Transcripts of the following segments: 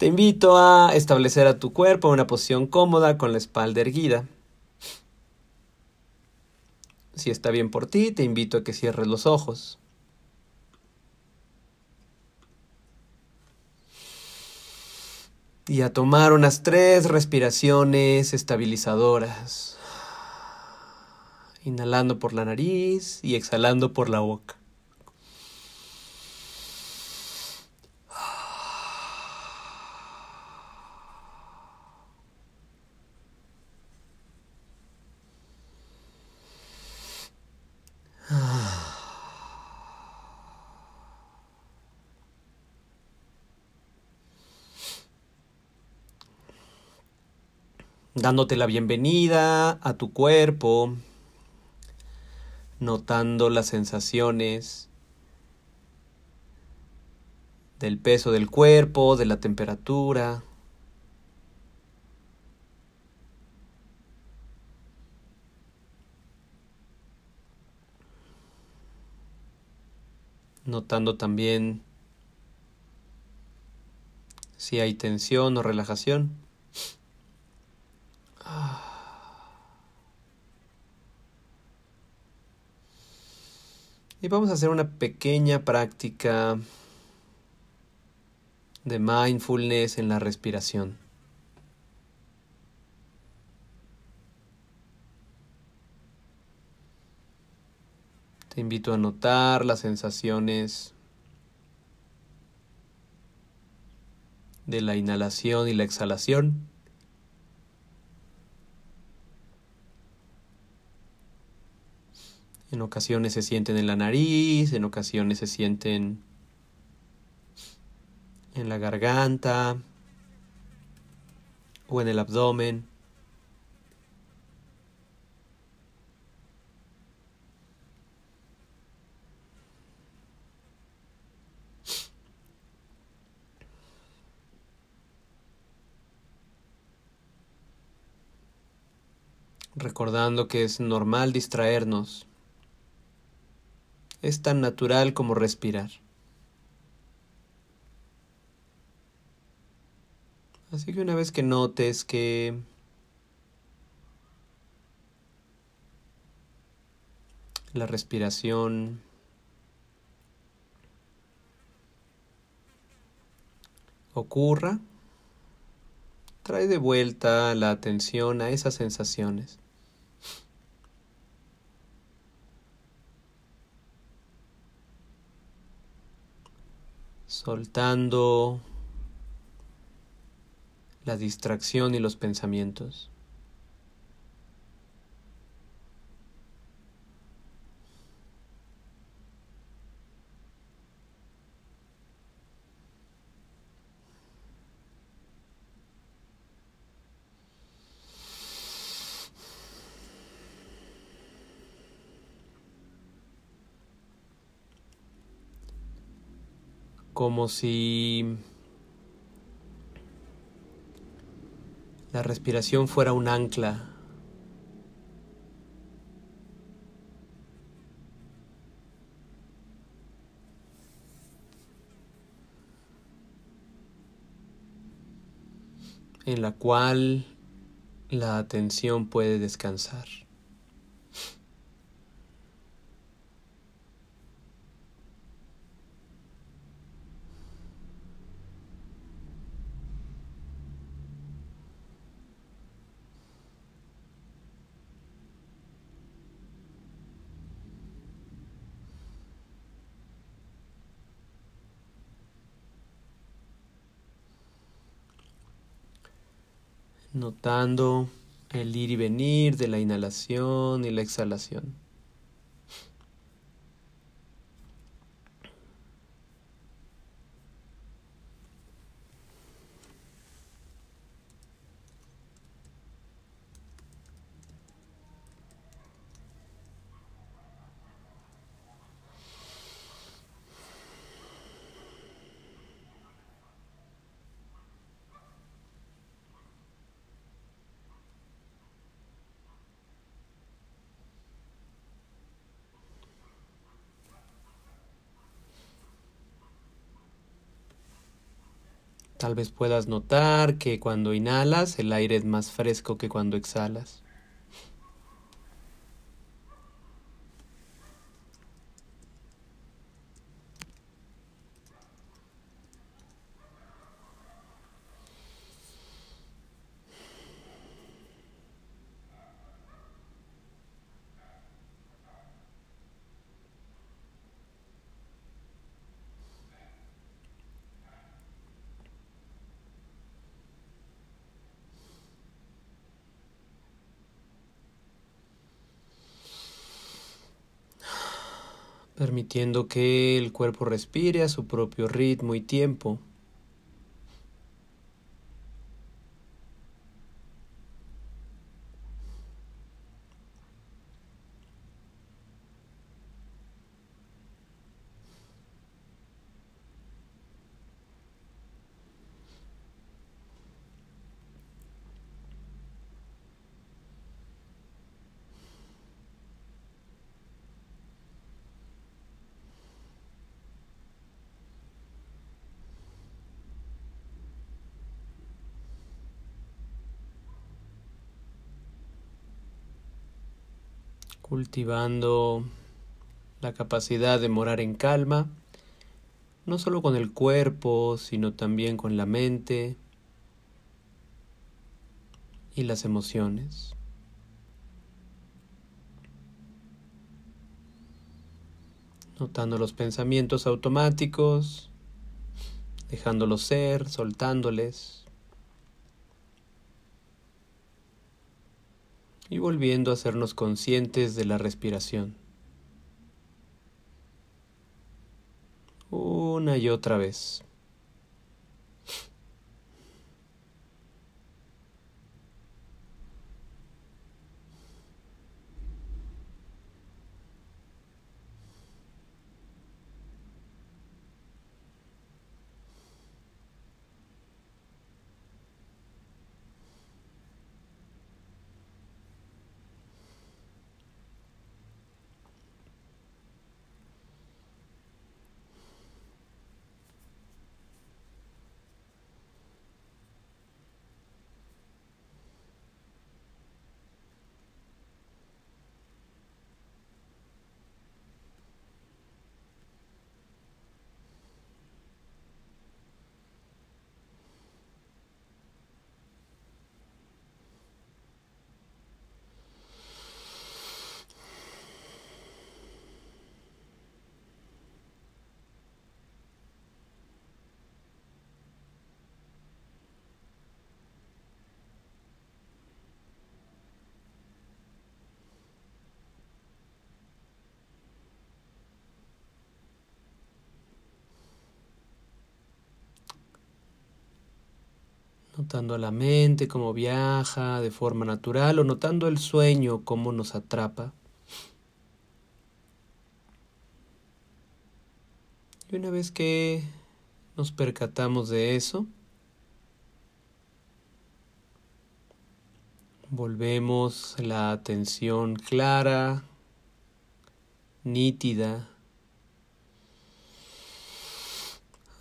Te invito a establecer a tu cuerpo en una posición cómoda con la espalda erguida. Si está bien por ti, te invito a que cierres los ojos. Y a tomar unas tres respiraciones estabilizadoras. Inhalando por la nariz y exhalando por la boca. Dándote la bienvenida a tu cuerpo, notando las sensaciones del peso del cuerpo, de la temperatura. Notando también si hay tensión o relajación. Y vamos a hacer una pequeña práctica de mindfulness en la respiración. Te invito a notar las sensaciones de la inhalación y la exhalación. En ocasiones se sienten en la nariz, en ocasiones se sienten en la garganta o en el abdomen. Recordando que es normal distraernos es tan natural como respirar. Así que una vez que notes que la respiración ocurra, trae de vuelta la atención a esas sensaciones. Soltando la distracción y los pensamientos. Como si la respiración fuera un ancla. en la cual la atención puede descansar. Notando el ir y venir de la inhalación y la exhalación. Tal vez puedas notar que cuando inhalas el aire es más fresco que cuando exhalas. Permitiendo que el cuerpo respire a su propio ritmo y tiempo. Cultivando la capacidad de morar en calma, no solo con el cuerpo, sino también con la mente y las emociones. Notando los pensamientos automáticos, dejándolos ser, soltándoles. Y volviendo a hacernos conscientes de la respiración. Una y otra vez. Notando la mente cómo viaja de forma natural o notando el sueño cómo nos atrapa. Y una vez que nos percatamos de eso, volvemos la atención clara, nítida,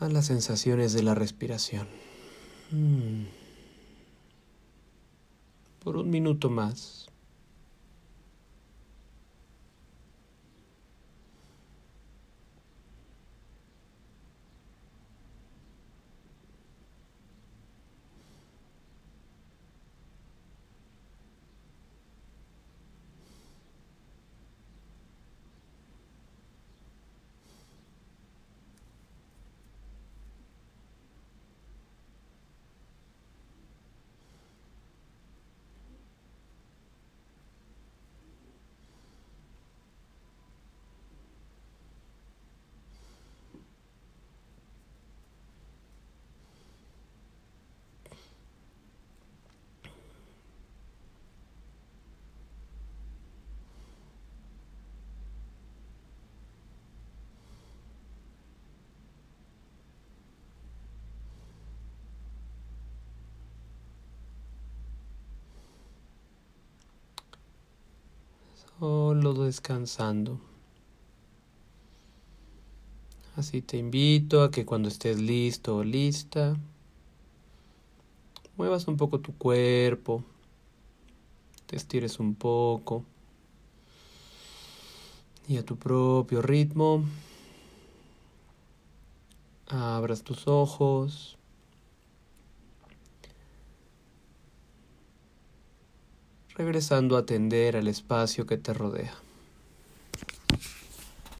a las sensaciones de la respiración. Hmm. Por un minuto más. Solo descansando. Así te invito a que cuando estés listo o lista, muevas un poco tu cuerpo, te estires un poco y a tu propio ritmo abras tus ojos. Regresando a atender al espacio que te rodea.